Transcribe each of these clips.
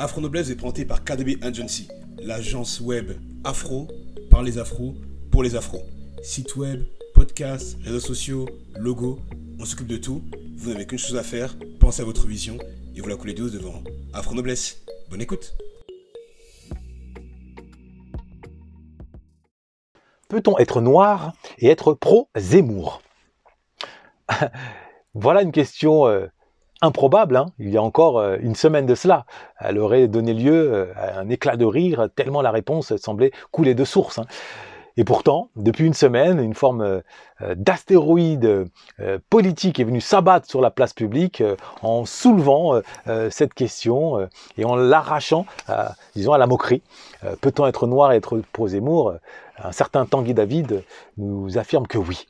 Afro Noblesse est présenté par KDB Agency, l'agence web afro par les afros pour les afros. Site web, podcast, réseaux sociaux, logo, on s'occupe de tout. Vous n'avez qu'une chose à faire, pensez à votre vision et vous la coulez douce devant Afro Noblesse. Bonne écoute. Peut-on être noir et être pro-Zemmour? Voilà une question euh, improbable, hein. il y a encore euh, une semaine de cela. Elle aurait donné lieu euh, à un éclat de rire, tellement la réponse semblait couler de source. Hein. Et pourtant, depuis une semaine, une forme d'astéroïde politique est venue s'abattre sur la place publique en soulevant cette question et en l'arrachant, disons, à la moquerie. Peut-on être noir et être pro-Zemmour Un certain Tanguy David nous affirme que oui.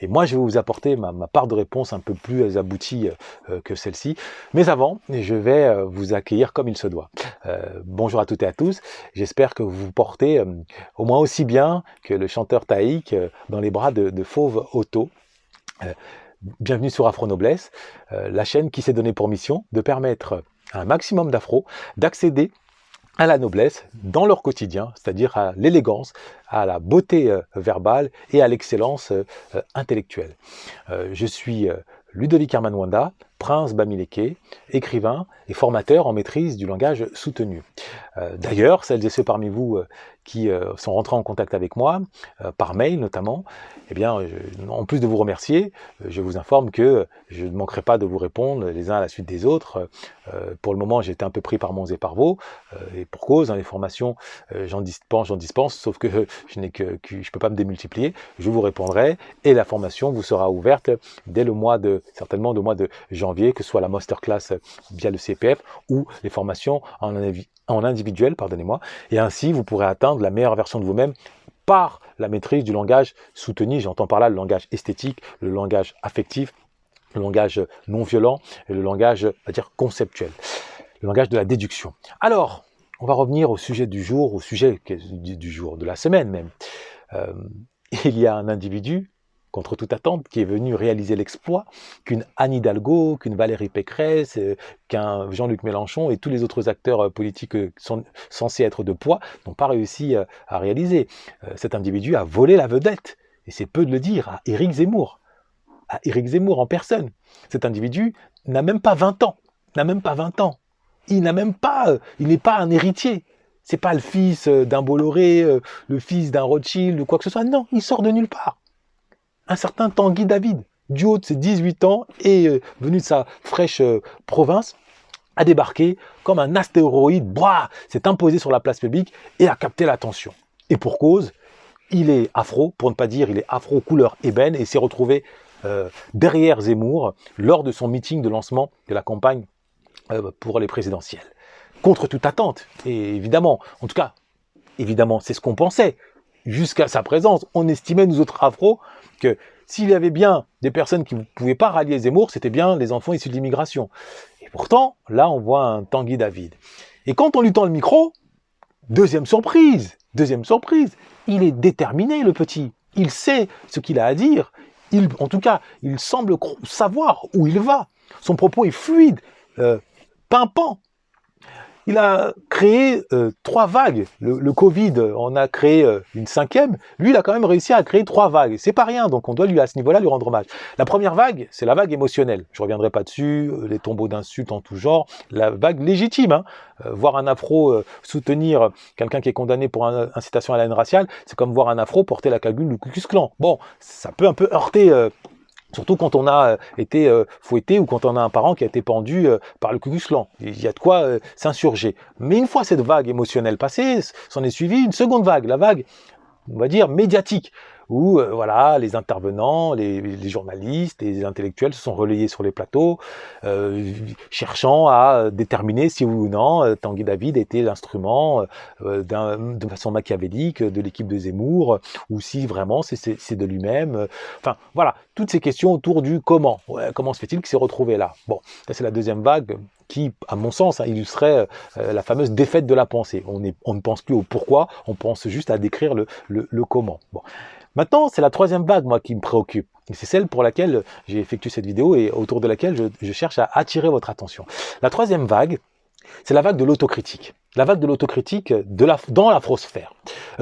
Et moi, je vais vous apporter ma, part de réponse un peu plus aboutie euh, que celle-ci. Mais avant, je vais euh, vous accueillir comme il se doit. Euh, bonjour à toutes et à tous. J'espère que vous vous portez au moins aussi bien que le chanteur Taïk dans les bras de, Fauve Otto. bienvenue sur Afro Noblesse, la chaîne qui s'est donnée pour mission de permettre à un maximum d'afro d'accéder à la noblesse dans leur quotidien, c'est-à-dire à l'élégance, à la beauté euh, verbale et à l'excellence euh, euh, intellectuelle. je suis Ludovic Armanwanda, prince Bamileke, écrivain et formateur en maîtrise du langage soutenu. D'ailleurs, celles et ceux parmi vous qui sont rentrés en contact avec moi, par mail notamment, eh bien, en plus de vous remercier, je vous informe que je ne manquerai pas de vous répondre les uns à la suite des autres. pour le moment, j'étais un peu pris par mon et par et pour cause, hein, les formations, j'en dispense, j'en dispense, sauf que je n'ai que, je peux pas me démultiplier, je vous répondrai et la formation vous sera ouverte dès le mois de, certainement le mois de janvier, que ce soit la masterclass via le CPF ou les formations en, en individuel, pardonnez-moi, et ainsi vous pourrez atteindre la meilleure version de vous-même par la maîtrise du langage soutenu. J'entends par là le langage esthétique, le langage affectif, le langage non violent et le langage, on va dire, conceptuel, le langage de la déduction. Alors, on va revenir au sujet du jour, au sujet du jour, de la semaine même. Euh, il y a un individu, contre toute attente, qui est venu réaliser l'exploit qu'une Anne Hidalgo, qu'une Valérie Pécresse, euh, qu'un Jean-Luc Mélenchon et tous les autres acteurs euh, politiques sont censés être de poids n'ont pas réussi à réaliser. Cet individu a volé la vedette, et c'est peu de le dire, à Éric Zemmour. À Éric Zemmour en personne. Cet individu n'a même pas 20 ans. N'a même pas 20 ans il n'a même pas, euh, il n'est pas un héritier. C'est pas le fils euh, d'un Bolloré, euh, le fils d'un Rothschild ou quoi que ce soit. Non, il sort de nulle part. Un certain Tanguy David, du haut de ses 18 ans et venu de sa fraîche province, a débarqué comme un astéroïde, s'est imposé sur la place publique et a capté l'attention. Et pour cause, il est afro, pour ne pas dire il est afro couleur ébène et s'est retrouvé derrière Zemmour lors de son meeting de lancement de la campagne euh, pour les présidentielles. Contre toute attente, et évidemment, en tout cas, évidemment, c'est ce qu'on pensait. Jusqu'à sa présence, on estimait, nous autres afro, que s'il y avait bien des personnes qui ne pouvaient pas rallier Zemmour, c'était bien les enfants issus de l'immigration. Et pourtant, là, on voit un Tanguy David. Et quand on lui tend le micro, deuxième surprise, deuxième surprise, il est déterminé, le petit. Il sait ce qu'il a à dire. Il, en tout cas, il semble savoir où il va. Son propos est fluide. Euh, pimpant. Il a créé euh, trois vagues. Le, Covid, on a créé euh, une cinquième. Lui, il a quand même réussi à créer trois vagues. C'est pas rien, donc on doit lui à ce niveau-là lui rendre hommage. La première vague, c'est la vague émotionnelle. Je reviendrai pas dessus. Euh, les tombeaux d'insultes en tout genre. La vague légitime. Hein. voir un afro soutenir quelqu'un qui est condamné pour incitation à la haine raciale, c'est comme voir un afro porter la cagule du Ku Klux. Bon, ça peut un peu heurter Surtout quand on a euh, été euh, fouetté ou quand on a un parent qui a été pendu euh, par le Ku Il y a de quoi s'insurger. Mais une fois cette vague émotionnelle passée, s'en est suivie une seconde vague, la vague, on va dire, médiatique où euh, voilà, les intervenants, les, journalistes, les intellectuels se sont relayés sur les plateaux, euh, cherchant à déterminer si oui ou non euh, Tanguy David était l'instrument de façon machiavélique de l'équipe de Zemmour, ou si vraiment c'est de lui-même. Enfin voilà, toutes ces questions autour du comment. comment se fait-il qu'il s'est retrouvé là? Bon, ça c'est la deuxième vague qui, à mon sens, hein, illustrait la fameuse défaite de la pensée. On, ne pense plus au pourquoi, on pense juste à décrire le, le, le comment. Bon. Maintenant, c'est la troisième vague, moi, qui me préoccupe. C'est celle pour laquelle j'ai effectué cette vidéo et autour de laquelle je, cherche à attirer votre attention. La troisième vague, c'est la vague de l'autocritique. La vague de l'autocritique de la, dans l'afrosphère.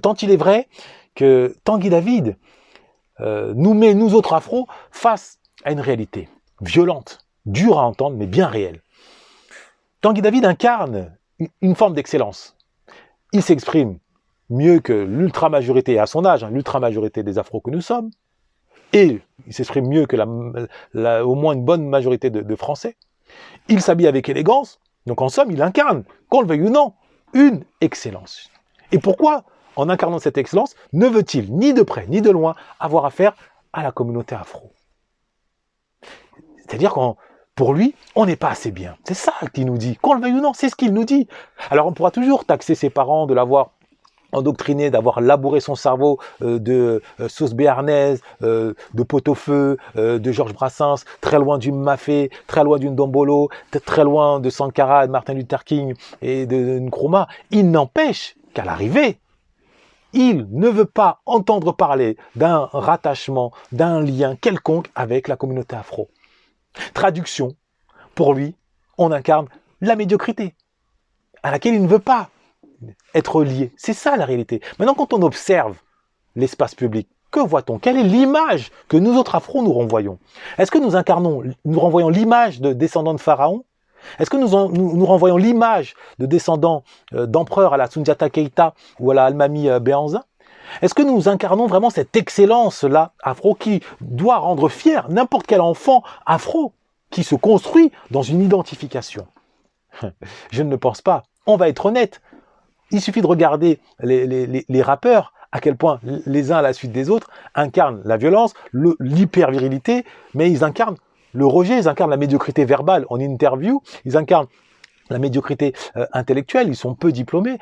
Tant il est vrai que Tanguy David euh, nous met, nous autres afro, face à une réalité violente, dure à entendre, mais bien réelle. Tanguy David incarne une forme d'excellence. Il s'exprime mieux que l'ultra-majorité, à son âge, hein, l'ultra-majorité des afros que nous sommes, et il s'exprime mieux que la, au moins une bonne majorité de, Français. Il s'habille avec élégance, donc en somme, il incarne, qu'on le veuille ou non, une excellence. Et pourquoi, en incarnant cette excellence, ne veut-il ni de près ni de loin avoir affaire à la communauté afro? C'est-à-dire qu'en pour lui, on n'est pas assez bien. C'est ça qu'il nous dit. Qu'on le veuille ou non, c'est ce qu'il nous dit. Alors on pourra toujours taxer ses parents de l'avoir endoctriné, d'avoir labouré son cerveau euh, de euh, sauce béarnaise, euh, de pot-au-feu, de Georges Brassens, très loin du Mafé, très loin d'une Dombolo, très loin de Sankara, de Martin Luther King et de, de Nkrumah. Il n'empêche qu'à l'arrivée, il ne veut pas entendre parler d'un rattachement, d'un lien quelconque avec la communauté afro. Traduction, pour lui, on incarne la médiocrité, à laquelle il ne veut pas être lié. C'est ça la réalité. Maintenant, quand on observe l'espace public, que voit-on? Quelle est l'image que nous autres afro nous renvoyons? Est-ce que nous incarnons, nous renvoyons l'image de descendants de Pharaon Est-ce que nous, renvoyons l'image de descendants euh, d'empereurs à la Sundiata Keita ou à la Almami euh, Est-ce que nous incarnons vraiment cette excellence-là afro qui doit rendre fier n'importe quel enfant afro qui se construit dans une identification? Je ne le pense pas. On va être honnête. Il suffit de regarder les, rappeurs, à quel point les uns à la suite des autres incarnent la violence, l'hyper-virilité, mais ils incarnent le rejet, ils incarnent la médiocrité verbale en interview, ils incarnent la médiocrité euh, intellectuelle, ils sont peu diplômés.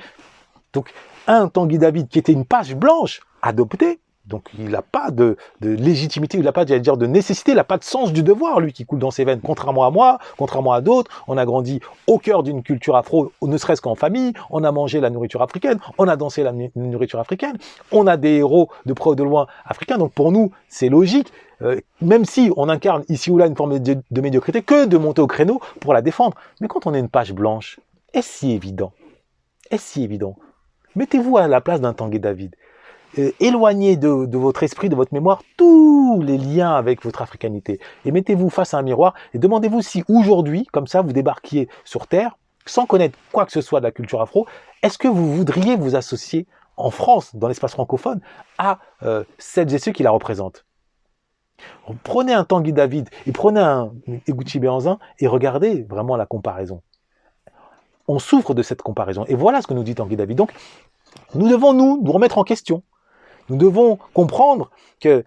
Donc, un Tanguy David qui était une page blanche, adopté, donc il n'a pas de, légitimité, il n'a pas dire, de nécessité, il n'a pas de sens du devoir, lui, qui coule dans ses veines. Contrairement à moi, contrairement à d'autres, on a grandi au cœur d'une culture afro, ne serait-ce qu'en famille, on a mangé la nourriture africaine, on a dansé la nourriture africaine, on a des héros de près ou de loin africains, donc pour nous, c'est logique, euh, même si on incarne ici ou là une forme de, médiocrité, que de monter au créneau pour la défendre. Mais quand on est une page blanche, est-ce si évident? Est-ce si évident? Mettez-vous à la place d'un Tanguy David. Euh, éloignez de, votre esprit, de votre mémoire, tous les liens avec votre africanité. Et mettez-vous face à un miroir et demandez-vous si aujourd'hui, comme ça, vous débarquiez sur Terre, sans connaître quoi que ce soit de la culture afro, est-ce que vous voudriez vous associer en France, dans l'espace francophone, à euh, celles et ceux qui la représentent? Prenez un Tanguy David et prenez un Eguchi Béanzin et regardez vraiment la comparaison. On souffre de cette comparaison. Et voilà ce que nous dit Tanguy David. Donc, nous devons nous, nous remettre en question. Nous devons comprendre que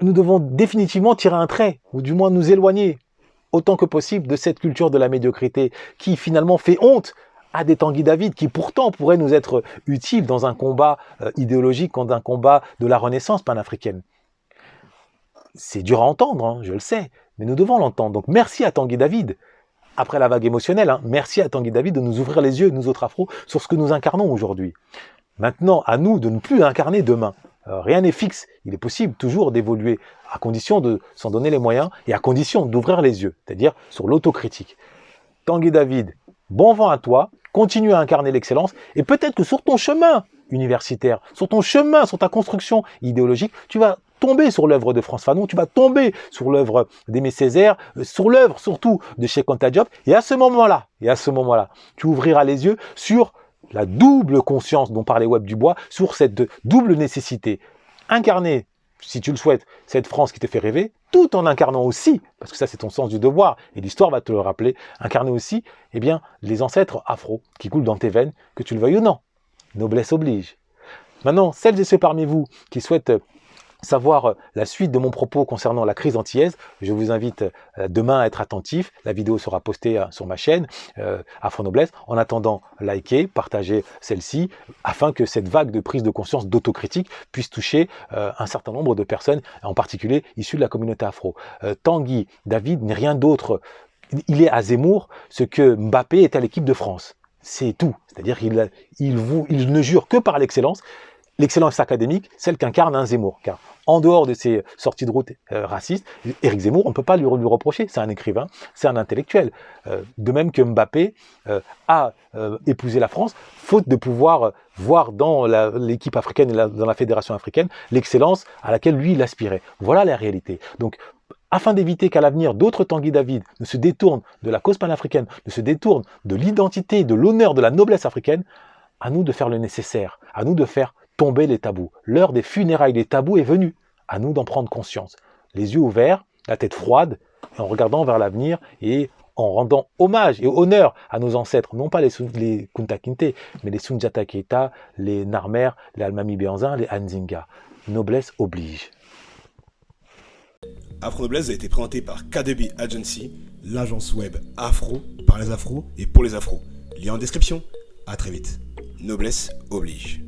nous devons définitivement tirer un trait, ou du moins nous éloigner autant que possible de cette culture de la médiocrité qui finalement fait honte à des Tanguy David qui pourtant pourraient nous être utiles dans un combat euh, idéologique, dans un combat de la renaissance panafricaine. C'est dur à entendre, hein, je le sais, mais nous devons l'entendre. Donc merci à Tanguy David, après la vague émotionnelle, hein, merci à Tanguy David de nous ouvrir les yeux, nous autres afro, sur ce que nous incarnons aujourd'hui. Maintenant, à nous de ne plus incarner demain. Euh, rien n'est fixe. Il est possible toujours d'évoluer à condition de s'en donner les moyens et à condition d'ouvrir les yeux, c'est-à-dire sur l'autocritique. Tanguy David, bon vent à toi, continue à incarner l'excellence et peut-être que sur ton chemin universitaire, sur ton chemin, sur ta construction idéologique, tu vas tomber sur l'œuvre de France Fanon, tu vas tomber sur l'œuvre d'Aimé Césaire, euh, sur l'œuvre surtout de Anta Diop, et à ce moment-là, et à ce moment-là, tu ouvriras les yeux sur la double conscience dont parlait Web Dubois sur cette double nécessité. Incarner, si tu le souhaites, cette France qui te fait rêver, tout en incarnant aussi, parce que ça c'est ton sens du devoir, et l'histoire va te le rappeler, incarner aussi, eh bien, les ancêtres afro qui coulent dans tes veines, que tu le veuilles ou non. Noblesse oblige. Maintenant, celles et ceux parmi vous qui souhaitent savoir euh, la suite de mon propos concernant la crise antillaise, je vous invite euh, demain à être attentif. La vidéo sera postée euh, sur ma chaîne Afro Noblesse. En attendant, likez, partagez celle-ci afin que cette vague de prise de conscience d'autocritique puisse toucher un certain nombre de personnes, en particulier issues de la communauté afro. Tanguy David n'est rien d'autre. Il est à Zemmour ce que Mbappé est à l'équipe de France. C'est tout. C'est-à-dire qu'il il, il ne jure que par l'excellence l'excellence académique, celle qu'incarne un Zemmour. Car en dehors de ses sorties de route euh, racistes, Éric Zemmour, on ne peut pas lui, lui reprocher. C'est un écrivain, c'est un intellectuel. Euh, de même que Mbappé euh, a épousé la France, faute de pouvoir voir dans l'équipe africaine et dans la fédération africaine l'excellence à laquelle lui il aspirait. Voilà la réalité. Donc afin d'éviter qu'à l'avenir d'autres Tanguy David ne se détournent de la cause panafricaine, ne se détournent de l'identité, de l'honneur, de la noblesse africaine, à nous de faire le nécessaire, à nous de faire tomber les tabous. L'heure des funérailles des tabous est venue. À nous d'en prendre conscience. Les yeux ouverts, la tête froide, en regardant vers l'avenir et en rendant hommage et honneur à nos ancêtres, non pas les, les Kunta Kinte, mais les Sunjata Keita, les Narmer, les Almami Bianzin, les Anzinga. Noblesse oblige. Afro Noblesse a été présenté par KDB Agency, l'agence web afro, par les afros et pour les afros. Lien en description. À très vite. Noblesse oblige.